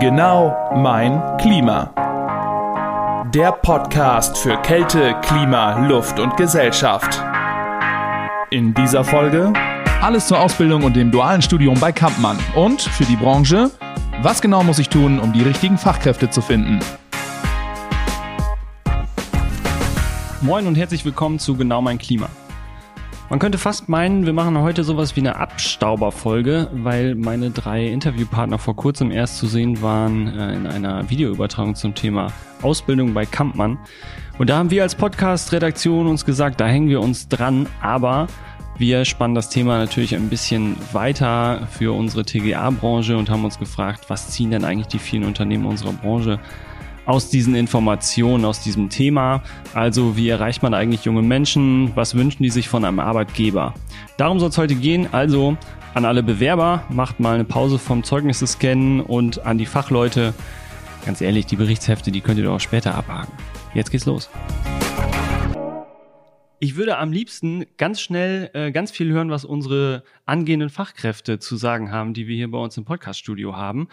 Genau mein Klima. Der Podcast für Kälte, Klima, Luft und Gesellschaft. In dieser Folge alles zur Ausbildung und dem dualen Studium bei Kampmann und für die Branche, was genau muss ich tun, um die richtigen Fachkräfte zu finden? Moin und herzlich willkommen zu Genau mein Klima. Man könnte fast meinen, wir machen heute sowas wie eine Abstauberfolge, weil meine drei Interviewpartner vor kurzem erst zu sehen waren äh, in einer Videoübertragung zum Thema Ausbildung bei Kampmann. Und da haben wir als Podcast-Redaktion uns gesagt, da hängen wir uns dran, aber wir spannen das Thema natürlich ein bisschen weiter für unsere TGA-Branche und haben uns gefragt, was ziehen denn eigentlich die vielen Unternehmen unserer Branche aus diesen Informationen, aus diesem Thema. Also wie erreicht man eigentlich junge Menschen? Was wünschen die sich von einem Arbeitgeber? Darum soll es heute gehen. Also an alle Bewerber, macht mal eine Pause vom Zeugnisse scannen und an die Fachleute, ganz ehrlich, die Berichtshefte, die könnt ihr doch auch später abhaken. Jetzt geht's los. Ich würde am liebsten ganz schnell äh, ganz viel hören, was unsere angehenden Fachkräfte zu sagen haben, die wir hier bei uns im Podcaststudio haben.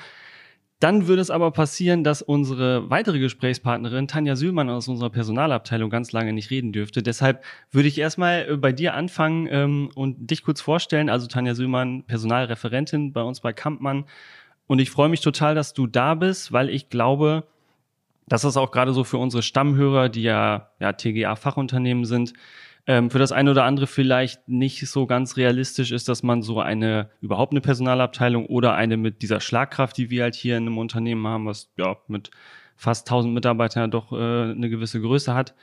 Dann würde es aber passieren, dass unsere weitere Gesprächspartnerin Tanja Sühlmann aus unserer Personalabteilung ganz lange nicht reden dürfte. Deshalb würde ich erstmal äh, bei dir anfangen ähm, und dich kurz vorstellen. Also Tanja Sühlmann, Personalreferentin bei uns bei Kampmann. Und ich freue mich total, dass du da bist, weil ich glaube, dass das auch gerade so für unsere Stammhörer, die ja, ja TGA-Fachunternehmen sind, ähm, für das eine oder andere vielleicht nicht so ganz realistisch ist, dass man so eine, überhaupt eine Personalabteilung oder eine mit dieser Schlagkraft, die wir halt hier in einem Unternehmen haben, was ja mit fast 1000 Mitarbeitern doch äh, eine gewisse Größe hat.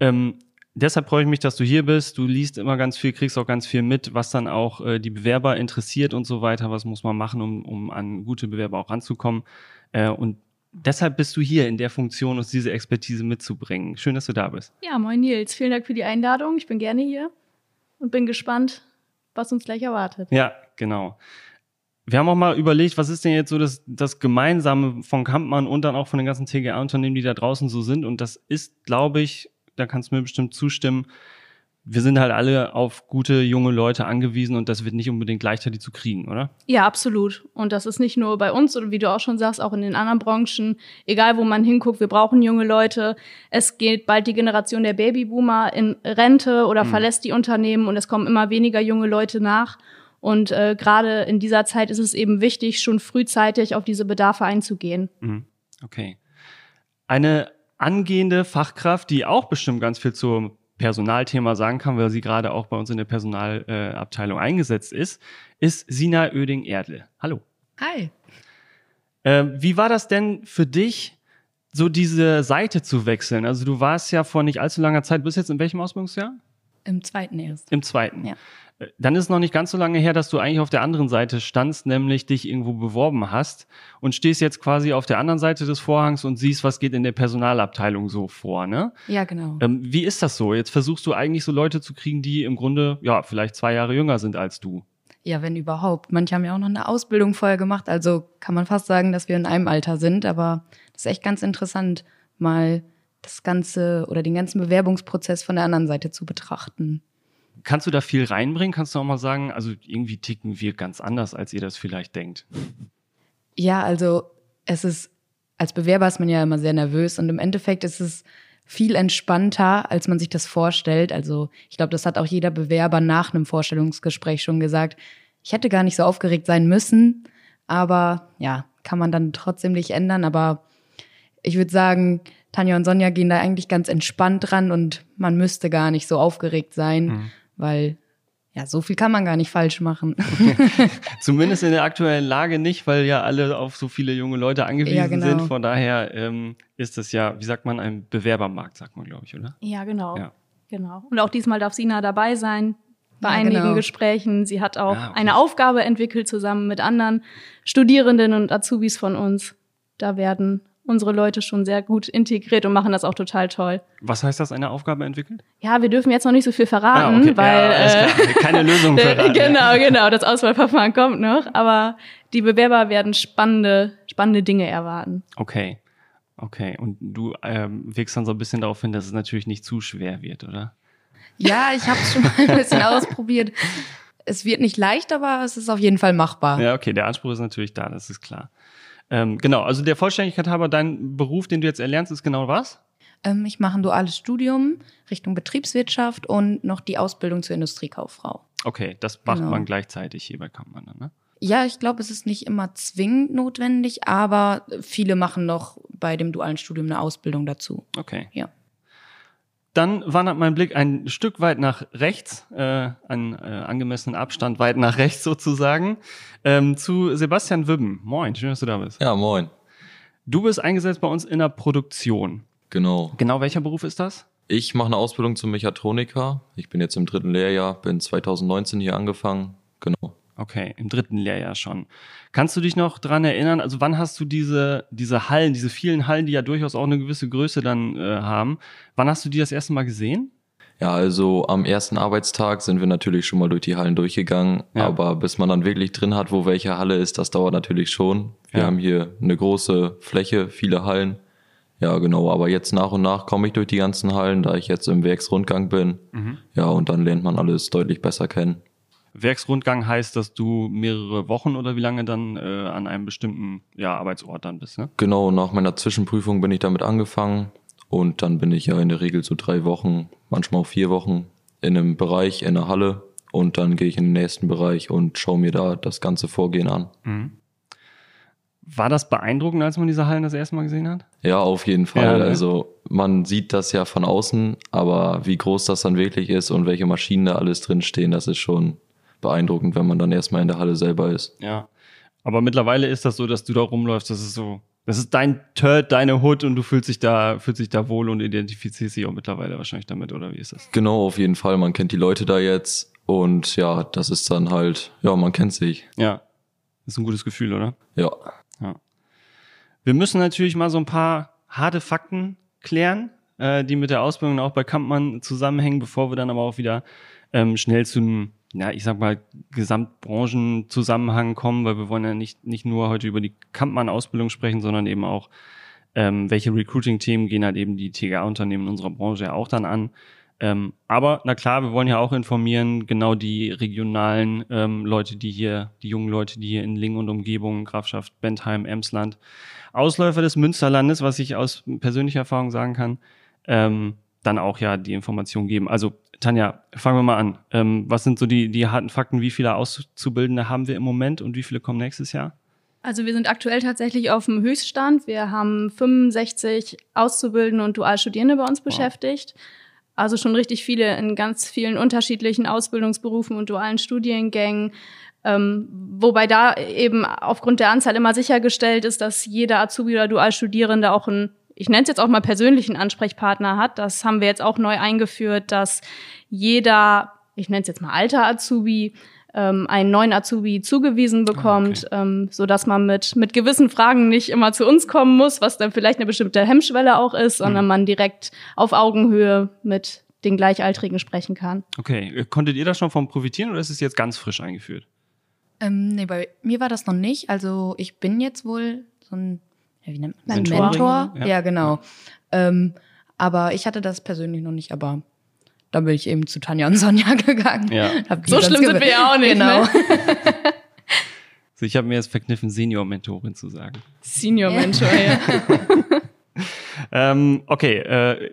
Ähm, deshalb freue ich mich, dass du hier bist. Du liest immer ganz viel, kriegst auch ganz viel mit, was dann auch äh, die Bewerber interessiert und so weiter. Was muss man machen, um, um an gute Bewerber auch ranzukommen? Äh, und deshalb bist du hier in der Funktion, uns diese Expertise mitzubringen. Schön, dass du da bist. Ja, moin Nils. Vielen Dank für die Einladung. Ich bin gerne hier und bin gespannt, was uns gleich erwartet. Ja, genau. Wir haben auch mal überlegt, was ist denn jetzt so das, das Gemeinsame von Kampmann und dann auch von den ganzen TGA-Unternehmen, die da draußen so sind. Und das ist, glaube ich, da kannst du mir bestimmt zustimmen, wir sind halt alle auf gute junge Leute angewiesen und das wird nicht unbedingt leichter, die zu kriegen, oder? Ja, absolut. Und das ist nicht nur bei uns oder wie du auch schon sagst, auch in den anderen Branchen. Egal, wo man hinguckt, wir brauchen junge Leute. Es geht bald die Generation der Babyboomer in Rente oder mhm. verlässt die Unternehmen und es kommen immer weniger junge Leute nach. Und äh, gerade in dieser Zeit ist es eben wichtig, schon frühzeitig auf diese Bedarfe einzugehen. Mhm. Okay. Eine angehende Fachkraft, die auch bestimmt ganz viel zur Personalthema sagen kann, weil sie gerade auch bei uns in der Personalabteilung äh, eingesetzt ist, ist Sina Oeding-Erdle. Hallo. Hi. Äh, wie war das denn für dich, so diese Seite zu wechseln? Also du warst ja vor nicht allzu langer Zeit, bist jetzt in welchem Ausbildungsjahr? Im zweiten erst. Im zweiten. Ja. Dann ist es noch nicht ganz so lange her, dass du eigentlich auf der anderen Seite standst, nämlich dich irgendwo beworben hast und stehst jetzt quasi auf der anderen Seite des Vorhangs und siehst, was geht in der Personalabteilung so vor, ne? Ja, genau. Ähm, wie ist das so? Jetzt versuchst du eigentlich so Leute zu kriegen, die im Grunde, ja, vielleicht zwei Jahre jünger sind als du. Ja, wenn überhaupt. Manche haben ja auch noch eine Ausbildung vorher gemacht, also kann man fast sagen, dass wir in einem Alter sind, aber das ist echt ganz interessant, mal das Ganze oder den ganzen Bewerbungsprozess von der anderen Seite zu betrachten. Kannst du da viel reinbringen? Kannst du auch mal sagen, also irgendwie ticken wir ganz anders, als ihr das vielleicht denkt? Ja, also es ist, als Bewerber ist man ja immer sehr nervös und im Endeffekt ist es viel entspannter, als man sich das vorstellt. Also ich glaube, das hat auch jeder Bewerber nach einem Vorstellungsgespräch schon gesagt. Ich hätte gar nicht so aufgeregt sein müssen, aber ja, kann man dann trotzdem nicht ändern. Aber ich würde sagen, Tanja und Sonja gehen da eigentlich ganz entspannt dran und man müsste gar nicht so aufgeregt sein. Mhm weil ja, so viel kann man gar nicht falsch machen. Zumindest in der aktuellen Lage nicht, weil ja alle auf so viele junge Leute angewiesen ja, genau. sind. Von daher ähm, ist es ja, wie sagt man, ein Bewerbermarkt, sagt man, glaube ich, oder? Ja, genau. Ja. Genau. Und auch diesmal darf Sina dabei sein bei ja, einigen genau. Gesprächen. Sie hat auch ah, okay. eine Aufgabe entwickelt zusammen mit anderen Studierenden und Azubis von uns. Da werden unsere Leute schon sehr gut integriert und machen das auch total toll. Was heißt das, eine Aufgabe entwickelt? Ja, wir dürfen jetzt noch nicht so viel verraten, ah, okay. weil ja, äh, keine Lösung verraten. genau, genau, das Auswahlverfahren kommt noch, aber die Bewerber werden spannende, spannende Dinge erwarten. Okay, okay. Und du ähm, wirkst dann so ein bisschen darauf hin, dass es natürlich nicht zu schwer wird, oder? Ja, ich habe es schon mal ein bisschen ausprobiert. Es wird nicht leicht, aber es ist auf jeden Fall machbar. Ja, okay, der Anspruch ist natürlich da, das ist klar. Ähm, genau, also der Vollständigkeit halber, dein Beruf, den du jetzt erlernst, ist genau was? Ähm, ich mache ein duales Studium Richtung Betriebswirtschaft und noch die Ausbildung zur Industriekauffrau. Okay, das macht Genau. man gleichzeitig hier bei Kampmann, ne? Ja, ich glaube, es ist nicht immer zwingend notwendig, aber viele machen noch bei dem dualen Studium eine Ausbildung dazu. Okay. Ja. Dann wandert mein Blick ein Stück weit nach rechts, äh, an äh, angemessenen Abstand weit nach rechts sozusagen, ähm, zu Sebastian Wibben. Moin, schön, dass du da bist. Ja, moin. Du bist eingesetzt bei uns in der Produktion. Genau. Genau welcher Beruf ist das? Ich mache eine Ausbildung zum Mechatroniker. Ich bin jetzt im dritten Lehrjahr, bin 2019 hier angefangen. Genau. Okay, im dritten Lehrjahr schon. Kannst du dich noch dran erinnern, also wann hast du diese, diese Hallen, diese vielen Hallen, die ja durchaus auch eine gewisse Größe dann äh, haben, wann hast du die das erste Mal gesehen? Ja, also am ersten Arbeitstag sind wir natürlich schon mal durch die Hallen durchgegangen, Ja. aber bis man dann wirklich drin hat, wo welche Halle ist, das dauert natürlich schon. Wir Ja. haben hier eine große Fläche, viele Hallen. Ja, genau, aber jetzt nach und nach komme ich durch die ganzen Hallen, da ich jetzt im Werksrundgang bin. Ja, und dann lernt man alles deutlich besser kennen. Werksrundgang heißt, dass du mehrere Wochen oder wie lange dann äh, an einem bestimmten ja, Arbeitsort dann bist, ne? Genau, nach meiner Zwischenprüfung bin ich damit angefangen und dann bin ich ja in der Regel so drei Wochen, manchmal auch vier Wochen in einem Bereich, in der Halle und dann gehe ich in den nächsten Bereich und schaue mir da das ganze Vorgehen an. War das beeindruckend, als man diese Hallen das erste Mal gesehen hat? Ja, auf jeden Fall. Ja, ne? Also man sieht das ja von außen, aber wie groß das dann wirklich ist und welche Maschinen da alles drin stehen, das ist schon beeindruckend, wenn man dann erstmal in der Halle selber ist. Ja. Aber mittlerweile ist das so, dass du da rumläufst, das ist so, das ist dein Turd, deine Hut und du fühlst dich da, fühlst dich da wohl und identifizierst dich auch mittlerweile wahrscheinlich damit, oder wie ist das? Genau, auf jeden Fall. Man kennt die Leute da jetzt und ja, das ist dann halt, ja, man kennt sich. Ja. Ist ein gutes Gefühl, oder? Ja. Wir müssen natürlich mal so ein paar harte Fakten klären, äh, die mit der Ausbildung auch bei Kampmann zusammenhängen, bevor wir dann aber auch wieder ähm, schnell zu einem, ja, ich sag mal, Gesamtbranchenzusammenhang kommen, weil wir wollen ja nicht, nicht nur heute über die Kampmann-Ausbildung sprechen, sondern eben auch, ähm, welche Recruiting-Themen gehen halt eben die TGA-Unternehmen in unserer Branche ja auch dann an. Ähm, aber na klar, wir wollen ja auch informieren, genau die regionalen ähm, Leute, die hier, die jungen Leute, die hier in Lingen und Umgebung, Grafschaft Bentheim, Emsland, Ausläufer des Münsterlandes, was ich aus persönlicher Erfahrung sagen kann, ähm, dann auch ja die Information geben. Also Tanja, fangen wir mal an. Ähm, was sind so die, die harten Fakten? Wie viele Auszubildende haben wir im Moment und wie viele kommen nächstes Jahr? Also wir sind aktuell tatsächlich auf dem Höchststand. Wir haben 65 Auszubildende und Dualstudierende bei uns beschäftigt. Also schon richtig viele in ganz vielen unterschiedlichen Ausbildungsberufen und dualen Studiengängen. Ähm, wobei da eben aufgrund der Anzahl immer sichergestellt ist, dass jeder Azubi oder Dualstudierende auch einen, ich nenne es jetzt auch mal persönlichen Ansprechpartner hat. Das haben wir jetzt auch neu eingeführt, dass jeder, ich nenne es jetzt mal alter Azubi, ähm, einen neuen Azubi zugewiesen bekommt, ähm, so dass man mit mit gewissen Fragen nicht immer zu uns kommen muss, was dann vielleicht eine bestimmte Hemmschwelle auch ist, sondern man direkt auf Augenhöhe mit den Gleichaltrigen sprechen kann. Okay, äh, konntet ihr da schon von profitieren oder ist es jetzt ganz frisch eingeführt? Ähm, nee, bei mir war das noch nicht. Also ich bin jetzt wohl so ein, wie nennt man Mentor. Mentor? Ja. Ja, genau. Ähm, aber ich hatte das persönlich noch nicht, aber da bin ich eben zu Tanja und Sonja gegangen. Ja. So schlimm sind wir ja auch nicht, Genau. ne? So, ich habe mir jetzt verkniffen, Senior-Mentorin zu sagen. Senior Mentor, ja. Ähm, okay, äh,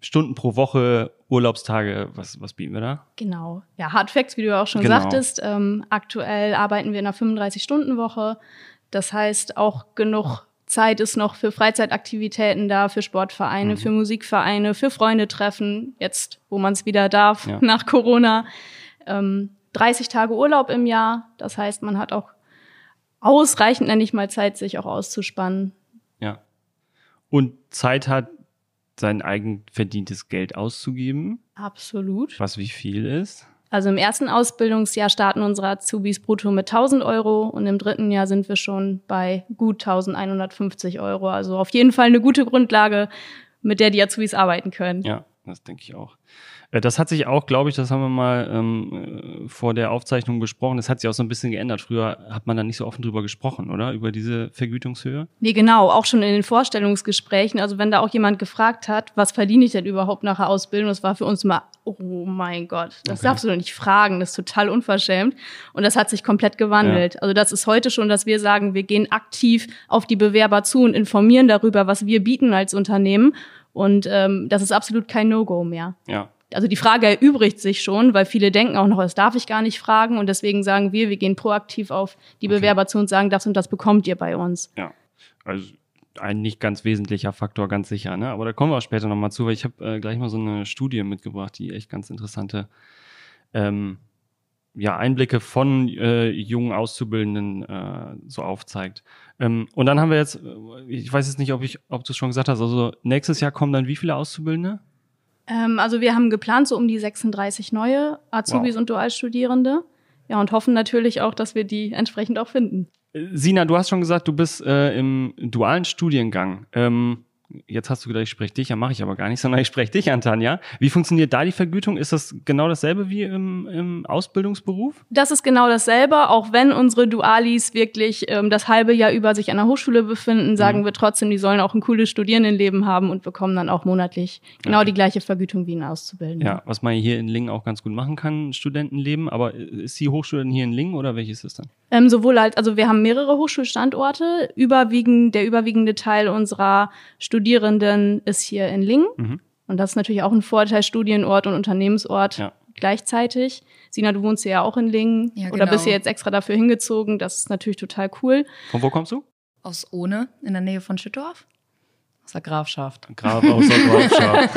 Stunden pro Woche, Urlaubstage, was, was bieten wir da? Genau. Ja, Hard Facts, wie du ja auch schon Genau. sagtest. Ähm, aktuell arbeiten wir in einer 35-Stunden-Woche. Das heißt, auch genug Zeit ist noch für Freizeitaktivitäten da, für Sportvereine, für Musikvereine, für Freunde treffen, jetzt, wo man es wieder darf, Ja. nach Corona. Ähm, 30 Tage Urlaub im Jahr. Das heißt, man hat auch ausreichend, nenne ich mal, Zeit, sich auch auszuspannen. Ja. Und Zeit hat, sein eigen verdientes Geld auszugeben, Absolut. was wie viel ist. Also im ersten Ausbildungsjahr starten unsere Azubis brutto mit 1000 Euro und im dritten Jahr sind wir schon bei gut 1150 Euro. Also auf jeden Fall eine gute Grundlage, mit der die Azubis arbeiten können. Ja, das denke ich auch. Äh, Das hat sich auch, glaube ich, das haben wir mal ähm, äh, vor der Aufzeichnung besprochen, das hat sich auch so ein bisschen geändert. Früher hat man da nicht so offen drüber gesprochen, oder? Über diese Vergütungshöhe? Nee, genau, auch schon in den Vorstellungsgesprächen. Also wenn da auch jemand gefragt hat, was verdiene ich denn überhaupt nach der Ausbildung, das war für uns immer, oh mein Gott, das Okay. darfst du doch nicht fragen, das ist total unverschämt. Und das hat sich komplett gewandelt. Also das ist heute schon, dass wir sagen, wir gehen aktiv auf die Bewerber zu und informieren darüber, was wir bieten als Unternehmen. Und ähm, das ist absolut kein No-Go mehr. Ja. Also die Frage erübrigt sich schon, weil viele denken auch noch, das darf ich gar nicht fragen. Und deswegen sagen wir, wir gehen proaktiv auf die Okay. Bewerber zu und sagen, das und das bekommt ihr bei uns. Ja, also ein nicht ganz wesentlicher Faktor, ganz sicher. Ne? Aber da kommen wir auch später nochmal zu, weil ich habe äh, gleich mal so eine Studie mitgebracht, die echt ganz interessante ähm, ja, Einblicke von äh, jungen Auszubildenden äh, so aufzeigt. Ähm, und dann haben wir jetzt, äh, ich weiß jetzt nicht, ob ich, ob du es schon gesagt hast, also nächstes Jahr kommen dann wie viele Auszubildende? Ähm, also wir haben geplant so um die 36 neue Azubis Wow. und Dualstudierende. Ja, und hoffen natürlich auch, dass wir die entsprechend auch finden. Äh, Sina, du hast schon gesagt, du bist äh, im dualen Studiengang. Ähm, jetzt hast du gedacht, ich spreche dich, ja mache ich aber gar nicht, sondern ich spreche dich an, Tanja. Wie funktioniert da die Vergütung? Ist das genau dasselbe wie im, im Ausbildungsberuf? Das ist genau dasselbe, auch wenn unsere Dualis wirklich ähm, das halbe Jahr über sich an der Hochschule befinden, sagen Mhm. wir trotzdem, die sollen auch ein cooles Studierendenleben haben und bekommen dann auch monatlich genau Okay. die gleiche Vergütung wie ein Auszubildender. Ja, was man hier in Lingen auch ganz gut machen kann, Studentenleben. Aber ist die Hochschule denn hier in Lingen oder welches ist das dann? Ähm, sowohl als, also wir haben mehrere Hochschulstandorte. Überwiegend, der überwiegende Teil unserer Studierenden ist hier in Lingen. Mhm. Und das ist natürlich auch ein Vorteil, Studienort und Unternehmensort Ja. gleichzeitig. Sina, du wohnst ja auch in Lingen. Ja, Oder genau. bist du jetzt extra dafür hingezogen? Das ist natürlich total cool. Von wo kommst du? Aus Ohne, in der Nähe von Schüttorf. Aus der Grafschaft. Gerade aus der Grafschaft.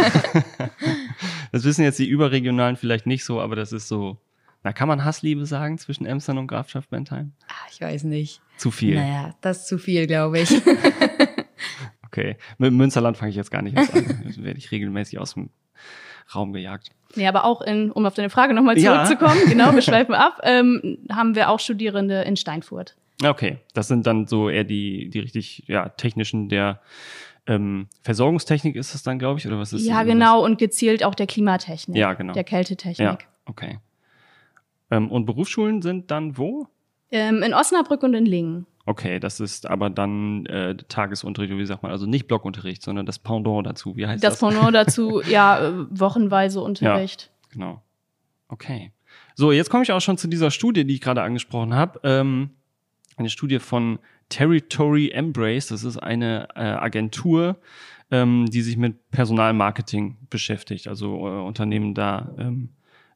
das wissen jetzt die Überregionalen vielleicht nicht so, aber das ist so. Na, kann man Hassliebe sagen zwischen Emstern und Grafschaft Bentheim? Ah, ich weiß nicht. Zu viel. Naja, das ist zu viel, glaube ich. Okay. Mit Münsterland fange ich jetzt gar nicht erst an. Da werde ich regelmäßig aus dem Raum gejagt. Nee, aber auch in, um auf deine Frage nochmal Ja. zurückzukommen, genau, wir schweifen ab, ähm, haben wir auch Studierende in Steinfurt. Okay, das sind dann so eher die, die richtig ja, technischen der ähm, Versorgungstechnik ist es dann, glaube ich, oder was ist ja, das? genau, und gezielt auch der Klimatechnik. Ja, genau. Der Kältetechnik. Ja, okay. Ähm, und Berufsschulen sind dann wo? Ähm, in Osnabrück und in Lingen. Okay, das ist aber dann äh, Tagesunterricht, wie sagt man, also nicht Blockunterricht, sondern das Pendant dazu. Wie heißt Das das? Pendant dazu, ja, äh, wochenweise Unterricht. Genau. Okay. So, jetzt komme ich auch schon zu dieser Studie, die ich gerade angesprochen habe. Ähm, eine Studie von Territory Embrace. Das ist eine äh, Agentur, ähm, die sich mit Personalmarketing beschäftigt. Also äh, Unternehmen da ähm,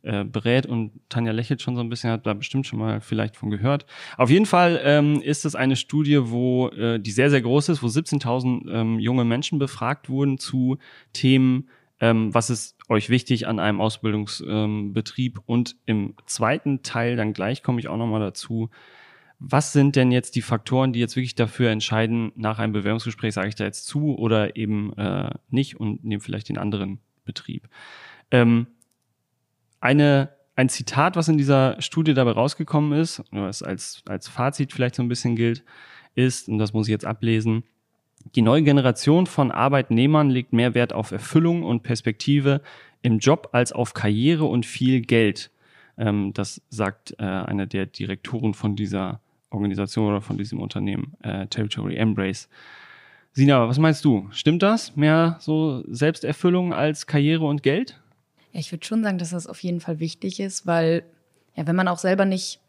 äh, berät und Tanja lächelt schon so ein bisschen, hat da bestimmt schon mal vielleicht von gehört. Auf jeden Fall ähm, ist es eine Studie, wo äh, die sehr, sehr groß ist, wo 17.000 ähm, junge Menschen befragt wurden zu Themen, ähm, was ist euch wichtig an einem Ausbildungsbetrieb ähm, und im zweiten Teil dann gleich komme ich auch nochmal dazu, was sind denn jetzt die Faktoren, die jetzt wirklich dafür entscheiden, nach einem Bewerbungsgespräch sage ich da jetzt zu oder eben äh, nicht und nehme vielleicht den anderen Betrieb. Ähm, eine, ein Zitat, was in dieser Studie dabei rausgekommen ist, was als, als Fazit vielleicht so ein bisschen gilt, ist, und das muss ich jetzt ablesen, die neue Generation von Arbeitnehmern legt mehr Wert auf Erfüllung und Perspektive im Job als auf Karriere und viel Geld. Ähm, das sagt äh, einer der Direktoren von dieser Organisation oder von diesem Unternehmen, äh, Territory Embrace. Sina, was meinst du? Stimmt das? Mehr so Selbsterfüllung als Karriere und Geld? Ja, ich würde schon sagen, dass das auf jeden Fall wichtig ist, weil ja, wenn man auch selber nicht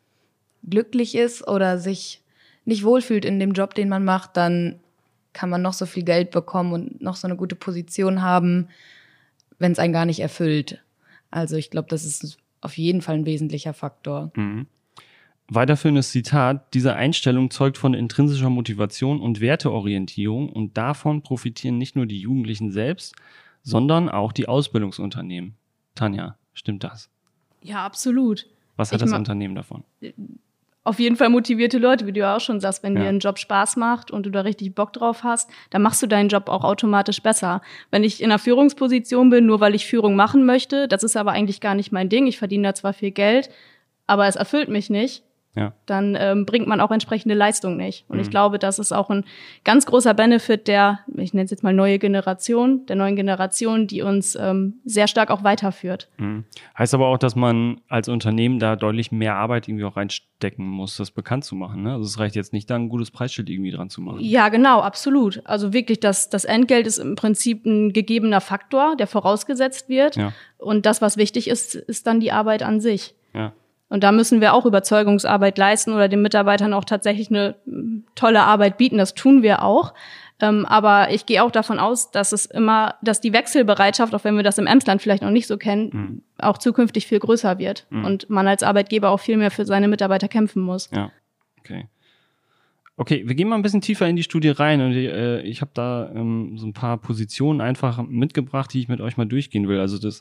glücklich ist oder sich nicht wohlfühlt in dem Job, den man macht, dann kann man noch so viel Geld bekommen und noch so eine gute Position haben, wenn es einen gar nicht erfüllt. Also ich glaube, das ist auf jeden Fall ein wesentlicher Faktor. Mhm. Weiterführendes Zitat, diese Einstellung zeugt von intrinsischer Motivation und Werteorientierung und davon profitieren nicht nur die Jugendlichen selbst, sondern auch die Ausbildungsunternehmen. Tanja, stimmt das? Ja, absolut. Was hat Ich das Unternehmen davon? Auf jeden Fall motivierte Leute, wie du ja auch schon sagst, wenn Ja. dir ein Job Spaß macht und du da richtig Bock drauf hast, dann machst du deinen Job auch automatisch besser. Wenn ich in einer Führungsposition bin, nur weil ich Führung machen möchte, das ist aber eigentlich gar nicht mein Ding. Ich verdiene da zwar viel Geld, aber es erfüllt mich nicht, Ja. dann ähm, bringt man auch entsprechende Leistung nicht. Und Mhm. ich glaube, das ist auch ein ganz großer Benefit der, ich nenne es jetzt mal neue Generation, der neuen Generation, die uns ähm, sehr stark auch weiterführt. Mhm. Heißt aber auch, dass man als Unternehmen da deutlich mehr Arbeit irgendwie auch reinstecken muss, das bekannt zu machen. Ne? Also es reicht jetzt nicht, da ein gutes Preisschild irgendwie dran zu machen. Ja, genau, absolut. Also wirklich, das, das Entgelt ist im Prinzip ein gegebener Faktor, der vorausgesetzt wird. Ja. Und das, was wichtig ist, ist dann die Arbeit an sich. Ja. Und da müssen wir auch Überzeugungsarbeit leisten oder den Mitarbeitern auch tatsächlich eine mm, tolle Arbeit bieten. Das tun wir auch. Ähm, aber ich gehe auch davon aus, dass es immer, dass die Wechselbereitschaft, auch wenn wir das im Emsland vielleicht noch nicht so kennen, Mhm. auch zukünftig viel größer wird. Mhm. Und man als Arbeitgeber auch viel mehr für seine Mitarbeiter kämpfen muss. Ja, okay. Okay, wir gehen mal ein bisschen tiefer in die Studie rein und äh, ich habe da ähm, so ein paar Positionen einfach mitgebracht, die ich mit euch mal durchgehen will. Also das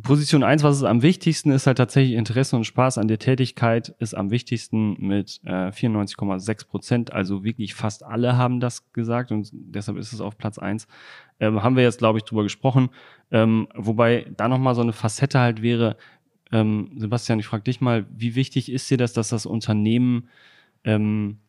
Position eins, was ist am wichtigsten, ist halt tatsächlich Interesse und Spaß an der Tätigkeit, ist am wichtigsten mit äh, 94,6 Prozent. Also wirklich fast alle haben das gesagt und deshalb ist es auf Platz eins. Ähm, haben wir jetzt, glaube ich, drüber gesprochen. Ähm, wobei da nochmal so eine Facette halt wäre, ähm, Sebastian, ich frage dich mal, wie wichtig ist dir das, dass das Unternehmen ähm,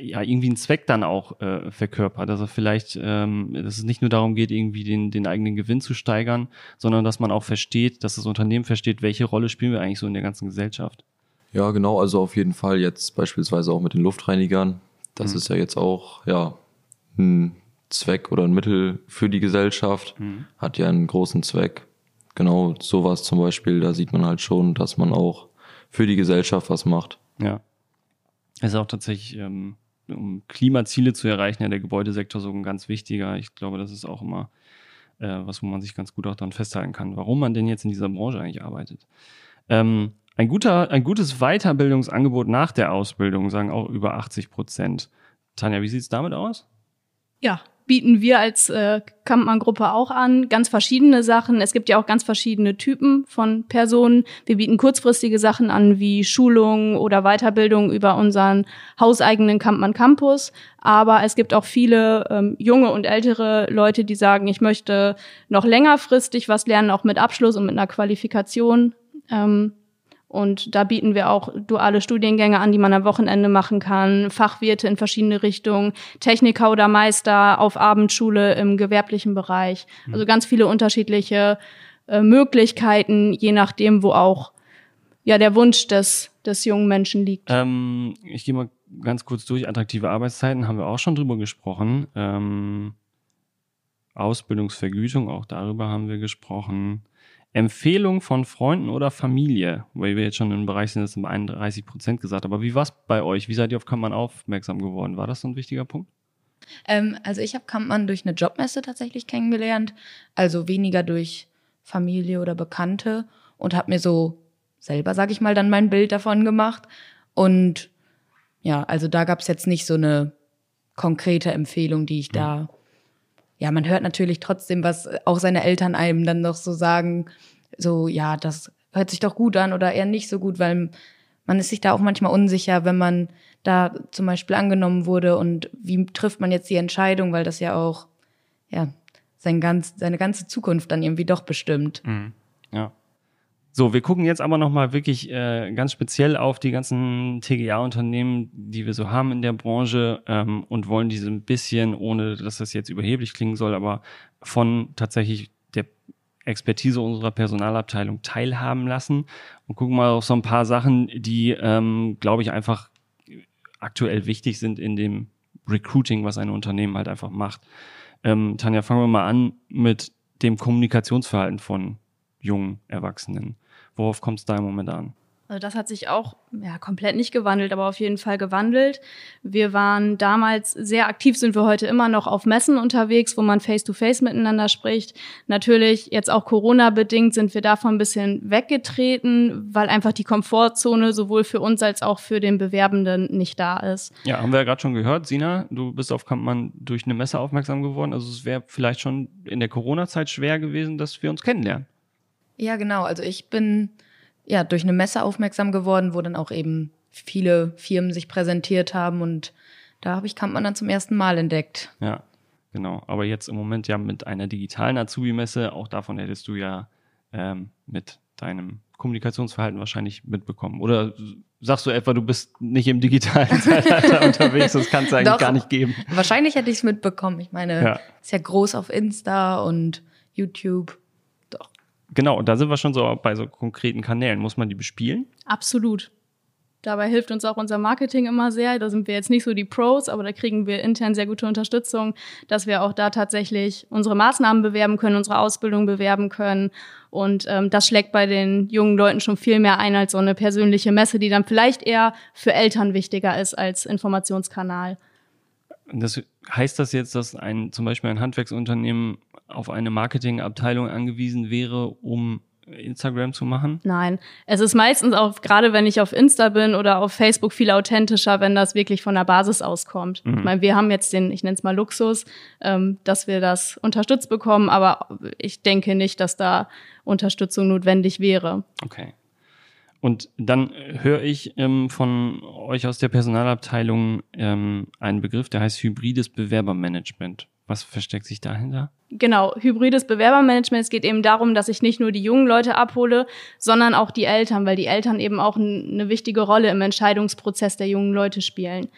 ja, irgendwie einen Zweck dann auch äh, verkörpert. Also vielleicht, ähm, dass es nicht nur darum geht, irgendwie den, den eigenen Gewinn zu steigern, sondern dass man auch versteht, dass das Unternehmen versteht, welche Rolle spielen wir eigentlich so in der ganzen Gesellschaft. Ja, genau, also auf jeden Fall jetzt beispielsweise auch mit den Luftreinigern. Das Mhm. ist ja jetzt auch, ja, ein Zweck oder ein Mittel für die Gesellschaft. Mhm. Hat ja einen großen Zweck. Genau, sowas zum Beispiel, da sieht man halt schon, dass man auch für die Gesellschaft was macht. Ja. Es ist auch tatsächlich, ähm, um Klimaziele zu erreichen, ja der Gebäudesektor so ein ganz wichtiger. Ich glaube, das ist auch immer äh, was, wo man sich ganz gut auch daran festhalten kann, warum man denn jetzt in dieser Branche eigentlich arbeitet. Ähm, ein, guter, ein gutes Weiterbildungsangebot nach der Ausbildung, sagen auch über 80 Prozent. Tanja, wie sieht's damit aus? Ja, bieten wir als äh, Kampmann-Gruppe auch an. Ganz verschiedene Sachen. Es gibt ja auch ganz verschiedene Typen von Personen. Wir bieten kurzfristige Sachen an, wie Schulungen oder Weiterbildung über unseren hauseigenen Kampmann Campus. Aber es gibt auch viele ähm, junge und ältere Leute, die sagen, ich möchte noch längerfristig was lernen, auch mit Abschluss und mit einer Qualifikation. Ähm, und da bieten wir auch duale Studiengänge an, die man am Wochenende machen kann, Fachwirte in verschiedene Richtungen, Techniker oder Meister auf Abendschule im gewerblichen Bereich. Also ganz viele unterschiedliche äh, Möglichkeiten, je nachdem, wo auch ja der Wunsch des, des jungen Menschen liegt. Ähm, ich gehe mal ganz kurz durch. Attraktive Arbeitszeiten haben wir auch schon drüber gesprochen. Ähm, Ausbildungsvergütung, auch darüber haben wir gesprochen. Empfehlung von Freunden oder Familie, weil wir jetzt schon im Bereich sind, das sind 31 Prozent gesagt. Aber wie war es bei euch? Wie seid ihr auf Kammern aufmerksam geworden? War das so ein wichtiger Punkt? Ähm, also ich habe Kampmann durch eine Jobmesse tatsächlich kennengelernt, also weniger durch Familie oder Bekannte und habe mir so selber, sag ich mal, dann mein Bild davon gemacht. Und ja, also da gab es jetzt nicht so eine konkrete Empfehlung, die ich da. Ja, man hört natürlich trotzdem, was auch seine Eltern einem dann noch so sagen, so, ja, das hört sich doch gut an oder eher nicht so gut, weil man ist sich da auch manchmal unsicher, wenn man da zum Beispiel angenommen wurde und wie trifft man jetzt die Entscheidung, weil das ja auch, ja, sein ganz, seine ganze Zukunft dann irgendwie doch bestimmt. Ja. So, wir gucken jetzt aber nochmal wirklich äh, ganz speziell auf die ganzen TGA-Unternehmen, die wir so haben in der Branche ähm, und wollen diese ein bisschen, ohne dass das jetzt überheblich klingen soll, aber von tatsächlich der Expertise unserer Personalabteilung teilhaben lassen und gucken mal auf so ein paar Sachen, die, ähm, glaube ich, einfach aktuell wichtig sind in dem Recruiting, was ein Unternehmen halt einfach macht. Ähm, Tanja, fangen wir mal an mit dem Kommunikationsverhalten von jungen Erwachsenen. Worauf kommt es da im Moment an? Also das hat sich auch ja, komplett nicht gewandelt, aber auf jeden Fall gewandelt. Wir waren damals sehr aktiv, sind wir heute immer noch auf Messen unterwegs, wo man face-to-face miteinander spricht. Natürlich, jetzt auch Corona-bedingt, sind wir davon ein bisschen weggetreten, weil einfach die Komfortzone sowohl für uns als auch für den Bewerbenden nicht da ist. Ja, haben wir ja gerade schon gehört. Sina, du bist auf Kampmann durch eine Messe aufmerksam geworden. Also es wäre vielleicht schon in der Corona-Zeit schwer gewesen, dass wir uns kennenlernen. Ja, genau. Also ich bin ja durch eine Messe aufmerksam geworden, wo dann auch eben viele Firmen sich präsentiert haben und da habe ich Kampmann dann zum ersten Mal entdeckt. Ja, genau. Aber jetzt im Moment ja mit einer digitalen Azubi-Messe, auch davon hättest du ja ähm, mit deinem Kommunikationsverhalten wahrscheinlich mitbekommen. Oder sagst du etwa, du bist nicht im digitalen Zeitalter unterwegs, das kann es eigentlich Doch. gar nicht geben. Wahrscheinlich hätte ich es mitbekommen. Ich meine, Ja. ist ja groß auf Insta und YouTube. Genau, und da sind wir schon so bei so konkreten Kanälen. Muss man die bespielen? Absolut. Dabei hilft uns auch unser Marketing immer sehr. Da sind wir jetzt nicht so die Pros, aber da kriegen wir intern sehr gute Unterstützung, dass wir auch da tatsächlich unsere Maßnahmen bewerben können, unsere Ausbildung bewerben können. Und ähm, das schlägt bei den jungen Leuten schon viel mehr ein als so eine persönliche Messe, die dann vielleicht eher für Eltern wichtiger ist als Informationskanal. Das, heißt das jetzt, dass ein, zum Beispiel ein Handwerksunternehmen auf eine Marketingabteilung angewiesen wäre, um Instagram zu machen? Nein, es ist meistens auch, gerade wenn ich auf Insta bin oder auf Facebook, viel authentischer, wenn das wirklich von der Basis auskommt. Ich meine, wir haben jetzt den, ich nenne es mal Luxus, ähm, dass wir das unterstützt bekommen, aber ich denke nicht, dass da Unterstützung notwendig wäre. Okay. Und dann höre ich ähm, von euch aus der Personalabteilung ähm, einen Begriff, der heißt hybrides Bewerbermanagement. Was versteckt sich dahinter? Genau, hybrides Bewerbermanagement. Es geht eben darum, dass ich nicht nur die jungen Leute abhole, sondern auch die Eltern, weil die Eltern eben auch eine wichtige Rolle im Entscheidungsprozess der jungen Leute spielen.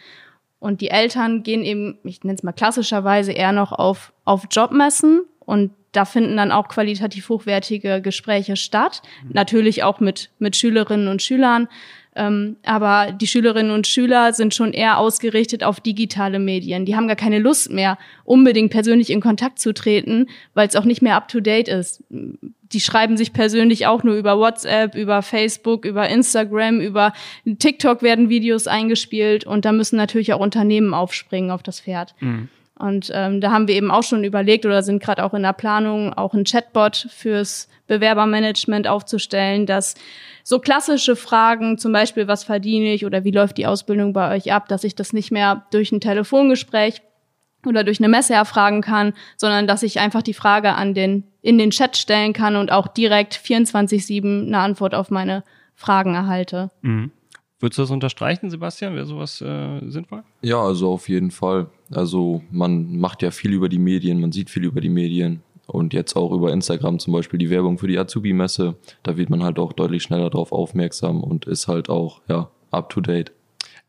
Und die Eltern gehen eben, ich nenne es mal klassischerweise, eher noch auf, auf Jobmessen und da finden dann auch qualitativ hochwertige Gespräche statt. Natürlich auch mit, mit Schülerinnen und Schülern. Ähm, aber die Schülerinnen und Schüler sind schon eher ausgerichtet auf digitale Medien. Die haben gar keine Lust mehr, unbedingt persönlich in Kontakt zu treten, weil es auch nicht mehr up-to-date ist. Die schreiben sich persönlich auch nur über WhatsApp, über Facebook, über Instagram, über TikTok werden Videos eingespielt und da müssen natürlich auch Unternehmen aufspringen auf das Pferd. Und ähm, da haben wir eben auch schon überlegt oder sind gerade auch in der Planung, auch ein Chatbot fürs Bewerbermanagement aufzustellen, dass so klassische Fragen, zum Beispiel, was verdiene ich oder wie läuft die Ausbildung bei euch ab, dass ich das nicht mehr durch ein Telefongespräch oder durch eine Messe erfragen kann, sondern dass ich einfach die Frage an den, in den Chat stellen kann und auch direkt 24-7 eine Antwort auf meine Fragen erhalte. Würdest du das unterstreichen, Sebastian? Wäre sowas äh, sinnvoll? Ja, also auf jeden Fall. Also man macht ja viel über die Medien, man sieht viel über die Medien und jetzt auch über Instagram zum Beispiel die Werbung für die Azubi-Messe. Da wird man halt auch deutlich schneller drauf aufmerksam und ist halt auch, ja, up to date.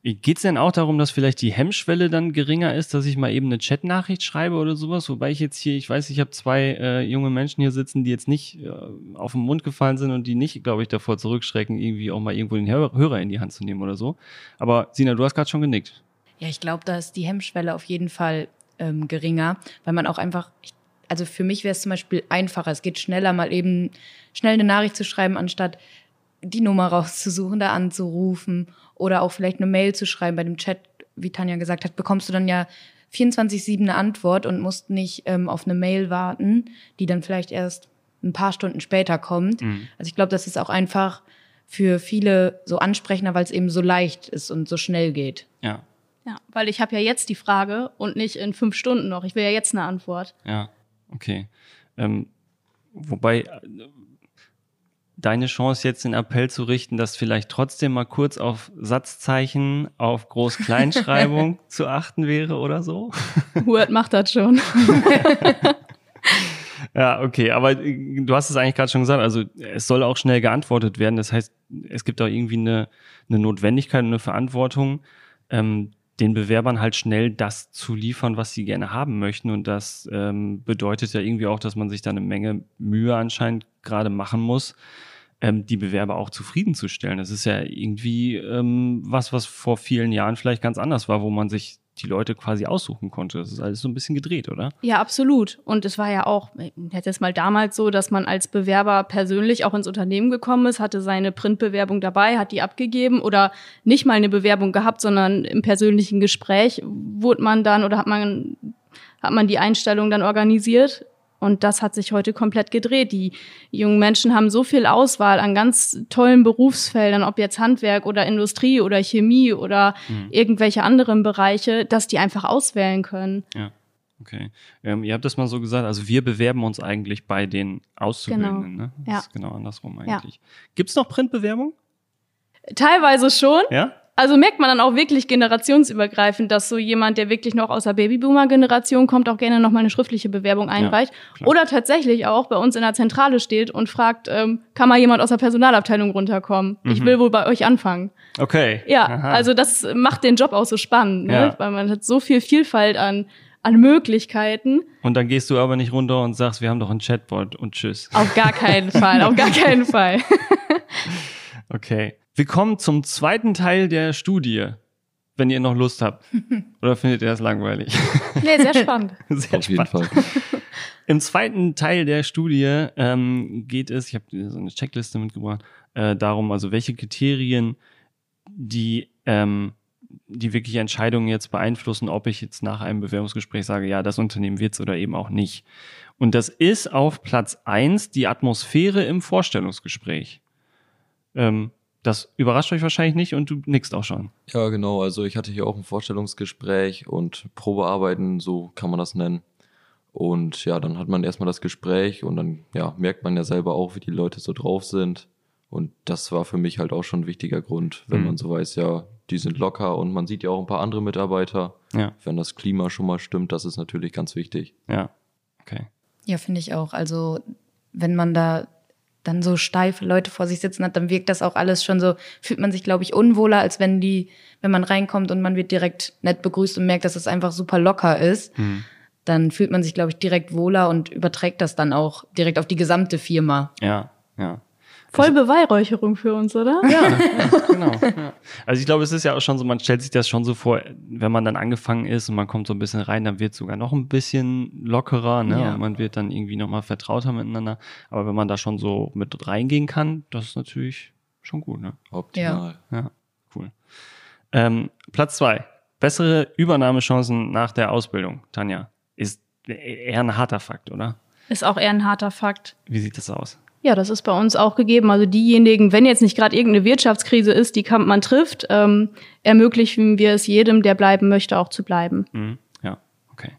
Geht es denn auch darum, dass vielleicht die Hemmschwelle dann geringer ist, dass ich mal eben eine Chatnachricht schreibe oder sowas? Wobei ich jetzt hier, ich weiß, ich habe zwei äh, junge Menschen hier sitzen, die jetzt nicht äh, auf den Mund gefallen sind und die nicht, glaube ich, davor zurückschrecken, irgendwie auch mal irgendwo den Hör Hörer in die Hand zu nehmen oder so. Aber Sina, du hast gerade schon genickt. Ja, ich glaube, da ist die Hemmschwelle auf jeden Fall ähm, geringer, weil man auch einfach, ich, also für mich wäre es zum Beispiel einfacher. Es geht schneller, mal eben schnell eine Nachricht zu schreiben, anstatt die Nummer rauszusuchen, da anzurufen oder auch vielleicht eine Mail zu schreiben. Bei dem Chat, wie Tanja gesagt hat, bekommst du dann ja 24-7 eine Antwort und musst nicht ähm, auf eine Mail warten, die dann vielleicht erst ein paar Stunden später kommt. Also ich glaube, das ist auch einfach für viele so ansprechender, weil es eben so leicht ist und so schnell geht. Ja, Ja, weil ich habe ja jetzt die Frage und nicht in fünf Stunden noch. Ich will ja jetzt eine Antwort. ja, okay. Ähm, wobei äh, deine Chance jetzt den Appell zu richten, dass vielleicht trotzdem mal kurz auf Satzzeichen, auf Groß-Kleinschreibung zu achten wäre oder so? Word macht das schon. Ja, okay, aber äh, du hast es eigentlich gerade schon gesagt, also es soll auch schnell geantwortet werden. Das heißt, es gibt auch irgendwie eine, eine Notwendigkeit und eine Verantwortung, ähm, den Bewerbern halt schnell das zu liefern, was sie gerne haben möchten. Und das ähm, bedeutet ja irgendwie auch, dass man sich da eine Menge Mühe anscheinend gerade machen muss, ähm, die Bewerber auch zufriedenzustellen. Das ist ja irgendwie ähm, was, was vor vielen Jahren vielleicht ganz anders war, wo man sich die Leute quasi aussuchen konnte. Das ist alles so ein bisschen gedreht, oder? Ja, absolut. Und es war ja auch, hätte es mal damals so, dass man als Bewerber persönlich auch ins Unternehmen gekommen ist, hatte seine Printbewerbung dabei, hat die abgegeben oder nicht mal eine Bewerbung gehabt, sondern im persönlichen Gespräch wurde man dann oder hat man, hat man die Einstellung dann organisiert. Und das hat sich heute komplett gedreht. Die jungen Menschen haben so viel Auswahl an ganz tollen Berufsfeldern, ob jetzt Handwerk oder Industrie oder Chemie oder irgendwelche anderen Bereiche, dass die einfach auswählen können. Ja, okay. Ähm, ihr habt das mal so gesagt, also wir bewerben uns eigentlich bei den Auszubildenden, Genau. ne? Das Ja. ist genau andersrum Ja. eigentlich. Gibt's noch Printbewerbung? Teilweise schon. Ja? Also merkt man dann auch wirklich generationsübergreifend, dass so jemand, der wirklich noch aus der Babyboomer-Generation kommt, auch gerne noch mal eine schriftliche Bewerbung einreicht. klar. Oder tatsächlich auch bei uns in der Zentrale steht und fragt, ähm, kann mal jemand aus der Personalabteilung runterkommen? Ich will wohl bei euch anfangen. Okay. Ja, Mhm. Aha. also das macht den Job auch so spannend, ne? Ja. weil man hat so viel Vielfalt an, an Möglichkeiten. Und dann gehst du aber nicht runter und sagst, wir haben doch ein Chatbot und tschüss. Auf gar keinen Fall, auf gar keinen Fall. Okay. Wir kommen zum zweiten Teil der Studie, wenn ihr noch Lust habt. Oder findet ihr das langweilig? Nee, sehr spannend. Sehr Auf jeden spannend. Fall. Im zweiten Teil der Studie ähm, geht es, ich habe so eine Checkliste mitgebracht, äh, darum, also welche Kriterien, die, ähm, die wirklich Entscheidungen jetzt beeinflussen, ob ich jetzt nach einem Bewerbungsgespräch sage, ja, das Unternehmen wird's oder eben auch nicht. Und das ist auf Platz eins die Atmosphäre im Vorstellungsgespräch. Ähm, das überrascht euch wahrscheinlich nicht und du nickst auch schon. Ja, genau. Also ich hatte hier auch ein Vorstellungsgespräch und Probearbeiten, so kann man das nennen. Und ja, dann hat man erstmal das Gespräch und dann ja, merkt man ja selber auch, wie die Leute so drauf sind. Und das war für mich halt auch schon ein wichtiger Grund, wenn Mhm. man so weiß, ja, die sind locker und man sieht ja auch ein paar andere Mitarbeiter. Ja, Wenn das Klima schon mal stimmt, das ist natürlich ganz wichtig. ja. Okay. Ja, finde ich auch. Also, wenn man da dann so steife Leute vor sich sitzen hat, dann wirkt das auch alles schon so, fühlt man sich, glaube ich, unwohler, als wenn die, wenn man reinkommt und man wird direkt nett begrüßt und merkt, dass es einfach super locker ist. Mhm. Dann fühlt man sich, glaube ich, direkt wohler und überträgt das dann auch direkt auf die gesamte Firma. Ja, ja. Voll Beweihräucherung für uns, oder? Ja, genau. Ja. Also ich glaube, es ist ja auch schon so, man stellt sich das schon so vor, wenn man dann angefangen ist und man kommt so ein bisschen rein, dann wird es sogar noch ein bisschen lockerer, ne? Ja. Und man wird dann irgendwie nochmal vertrauter miteinander. Aber wenn man da schon so mit reingehen kann, das ist natürlich schon gut, ne? Optimal. Ja, cool. Ähm, Platz zwei. Bessere Übernahmechancen nach der Ausbildung, Tanja. Ist eher ein harter Fakt, oder? Ist auch eher ein harter Fakt. Wie sieht das aus? Ja, das ist bei uns auch gegeben. Also diejenigen, wenn jetzt nicht gerade irgendeine Wirtschaftskrise ist, die Kampmann trifft, ähm, ermöglichen wir es jedem, der bleiben möchte, auch zu bleiben. Mhm. Ja, okay.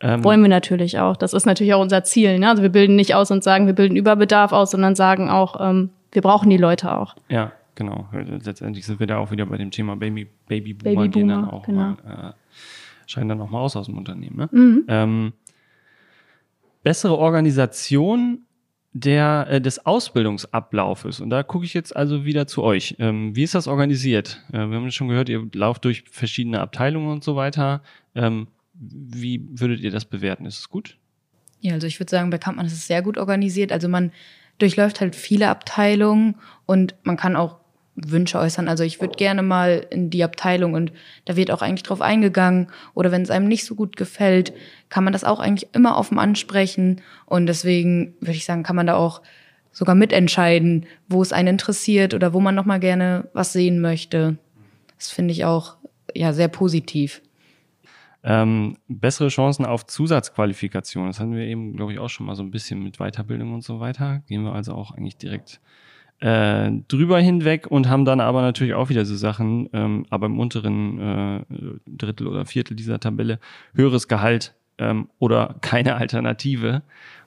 Ähm, Wollen wir natürlich auch. Das ist natürlich auch unser Ziel. Ne? Also wir bilden nicht aus und sagen, wir bilden Überbedarf aus, sondern sagen auch, ähm, wir brauchen die Leute auch. Ja, genau. Letztendlich sind wir da auch wieder bei dem Thema Baby, Babyboomer, gehen dann Babyboomer, auch genau. mal, äh, scheiden dann auch mal aus aus dem Unternehmen. Ne? Mhm. Ähm, bessere Organisation der, äh, des Ausbildungsablaufes. Und da gucke ich jetzt also wieder zu euch. Ähm, wie ist das organisiert? Äh, wir haben schon gehört, ihr lauft durch verschiedene Abteilungen und so weiter. Ähm, wie würdet ihr das bewerten? Ist es gut? Ja, also ich würde sagen, bei Kampmann ist es sehr gut organisiert. Also man durchläuft halt viele Abteilungen und man kann auch Wünsche äußern. Also ich würde gerne mal in die Abteilung und da wird auch eigentlich drauf eingegangen. Oder wenn es einem nicht so gut gefällt, kann man das auch eigentlich immer offen ansprechen. Und deswegen würde ich sagen, kann man da auch sogar mitentscheiden, wo es einen interessiert oder wo man noch mal gerne was sehen möchte. Das finde ich auch ja sehr positiv. Ähm, bessere Chancen auf Zusatzqualifikation. Das hatten wir eben, glaube ich, auch schon mal so ein bisschen mit Weiterbildung und so weiter. Gehen wir also auch eigentlich direkt äh, drüber hinweg und haben dann aber natürlich auch wieder so Sachen, ähm, aber im unteren äh, Drittel oder Viertel dieser Tabelle höheres Gehalt ähm, oder keine Alternative.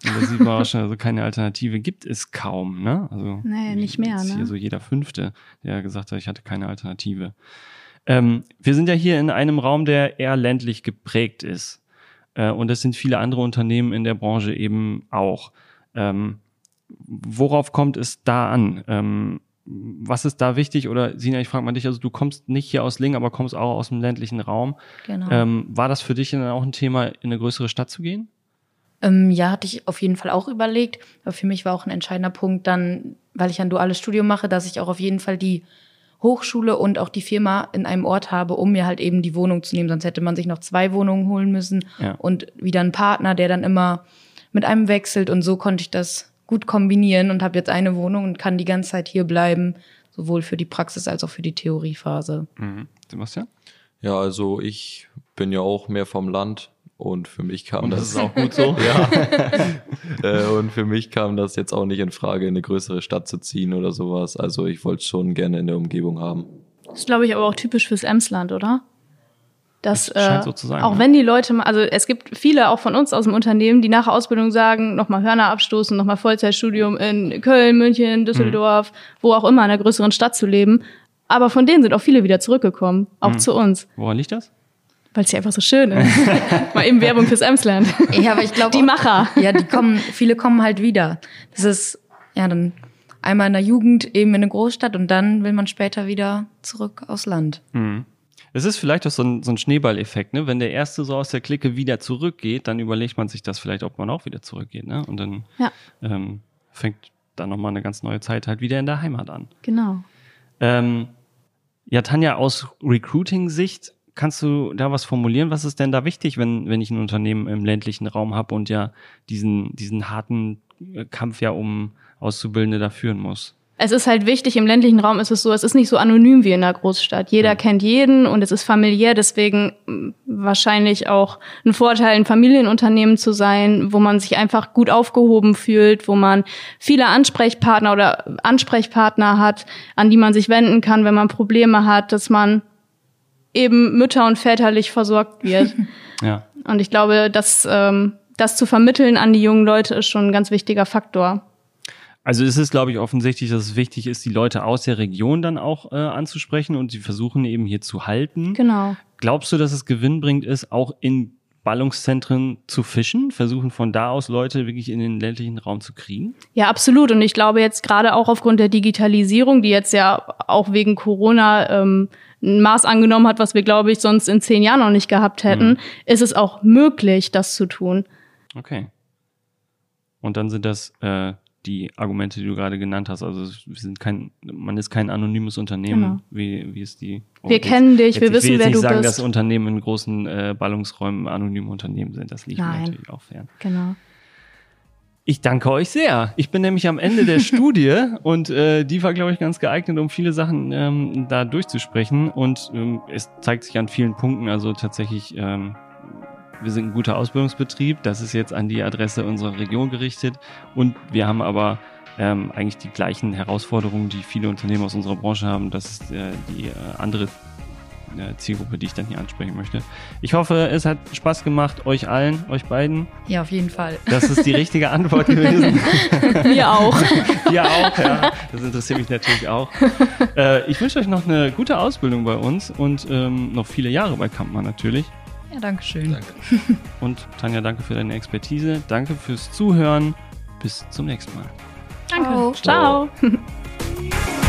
Und da sieht man auch schon, also keine Alternative gibt es kaum. Ne? Also Nee, nicht mehr, jetzt ne? Hier so jeder Fünfte, der gesagt hat, ich hatte keine Alternative. Ähm, wir sind ja hier in einem Raum, der eher ländlich geprägt ist. Äh, und das sind viele andere Unternehmen in der Branche eben auch. Ähm, worauf kommt es da an? Ähm, was ist da wichtig? Oder Sina, ich frage mal dich, also du kommst nicht hier aus Lingen, aber kommst auch aus dem ländlichen Raum. Genau. Ähm, war das für dich dann auch ein Thema, in eine größere Stadt zu gehen? Ähm, ja, hatte ich auf jeden Fall auch überlegt. Aber für mich war auch ein entscheidender Punkt dann, weil ich ein duales Studium mache, dass ich auch auf jeden Fall die Hochschule und auch die Firma in einem Ort habe, um mir halt eben die Wohnung zu nehmen. Sonst hätte man sich noch zwei Wohnungen holen müssen Ja. und wieder einen Partner, der dann immer mit einem wechselt. Und so konnte ich das gut kombinieren und habe jetzt eine Wohnung und kann die ganze Zeit hier bleiben, sowohl für die Praxis als auch für die Theoriephase. Mhm. Sebastian? Ja, also ich bin ja auch mehr vom Land und für mich kam Und das das, ist auch gut so. ja. äh, und für mich kam das jetzt auch nicht in Frage, in eine größere Stadt zu ziehen oder sowas. Also ich wollte es schon gerne in der Umgebung haben. Das ist, glaube ich, aber auch typisch fürs Emsland, oder? Das, Das scheint äh, so zu sein, Auch ja. wenn die Leute, also es gibt viele auch von uns aus dem Unternehmen, die nach der Ausbildung sagen, nochmal Hörner abstoßen, nochmal Vollzeitstudium in Köln, München, Düsseldorf, wo auch immer in einer größeren Stadt zu leben. Aber von denen sind auch viele wieder zurückgekommen, auch zu uns, Woran liegt das? weil es hier einfach so schön ist. Mal eben Werbung fürs Emsland. Ja, aber ich glaube. Die Macher. Ja, die kommen, viele kommen halt wieder. Das ist, ja, dann einmal in der Jugend eben in eine Großstadt und dann will man später wieder zurück aufs Land. Es ist vielleicht auch so ein, so ein Schneeballeffekt, ne? Wenn der Erste so aus der Clique wieder zurückgeht, dann überlegt man sich das vielleicht, ob man auch wieder zurückgeht, ne? Und dann Ja. ähm, fängt dann nochmal eine ganz neue Zeit halt wieder in der Heimat an. Genau. Ähm, ja, Tanja, aus Recruiting-Sicht, kannst du da was formulieren? Was ist denn da wichtig, wenn, wenn ich ein Unternehmen im ländlichen Raum habe und ja diesen, diesen harten äh, Kampf ja um Auszubildende da führen muss? Es ist halt wichtig, im ländlichen Raum ist es so, es ist nicht so anonym wie in der Großstadt. Jeder kennt jeden und es ist familiär, deswegen mh, wahrscheinlich auch ein Vorteil, ein Familienunternehmen zu sein, wo man sich einfach gut aufgehoben fühlt, wo man viele Ansprechpartner oder Ansprechpartner hat, an die man sich wenden kann, wenn man Probleme hat, dass man eben mütter- und väterlich versorgt wird. Ja. und ich glaube, dass ähm, das zu vermitteln an die jungen Leute ist schon ein ganz wichtiger Faktor. Also es ist, glaube ich, offensichtlich, dass es wichtig ist, die Leute aus der Region dann auch äh, anzusprechen und sie versuchen eben hier zu halten. Genau. Glaubst du, dass es gewinnbringend ist, auch in Ballungszentren zu fischen, versuchen von da aus Leute wirklich in den ländlichen Raum zu kriegen? Ja, absolut. Und ich glaube jetzt gerade auch aufgrund der Digitalisierung, die jetzt ja auch wegen Corona ähm, ein Maß angenommen hat, was wir, glaube ich, sonst in zehn Jahren noch nicht gehabt hätten, ist es auch möglich, das zu tun. Okay. Und dann sind das äh, die Argumente, die du gerade genannt hast. Also wir sind kein, man ist kein anonymes Unternehmen, Genau. wie, wie es die. oh, Wir kennen dich, wir ich wissen, will jetzt wer nicht du sagen, bist. dass Unternehmen in großen äh, Ballungsräumen anonyme Unternehmen sind. Das liegt mir Nein. natürlich auch fern. Genau. Ich danke euch sehr. Ich bin nämlich am Ende der Studie und äh, die war, glaube ich, ganz geeignet, um viele Sachen ähm, da durchzusprechen. Und ähm, es zeigt sich an vielen Punkten, also tatsächlich, ähm, wir sind ein guter Ausbildungsbetrieb. Das ist jetzt an die Adresse unserer Region gerichtet. Und wir haben aber ähm, eigentlich die gleichen Herausforderungen, die viele Unternehmen aus unserer Branche haben. Das ist äh, die äh, andere äh, Zielgruppe, die ich dann hier ansprechen möchte. Ich hoffe, es hat Spaß gemacht, euch allen, euch beiden. Ja, auf jeden Fall. Das ist die richtige Antwort gewesen. Wir auch. Ja, auch, ja. Das interessiert mich natürlich auch. Äh, ich wünsche euch noch eine gute Ausbildung bei uns und ähm, noch viele Jahre bei Kampmann natürlich. Ja, danke schön. Danke. Und Tanja, danke für deine Expertise. Danke fürs Zuhören. Bis zum nächsten Mal. Danke. Ciao. Ciao.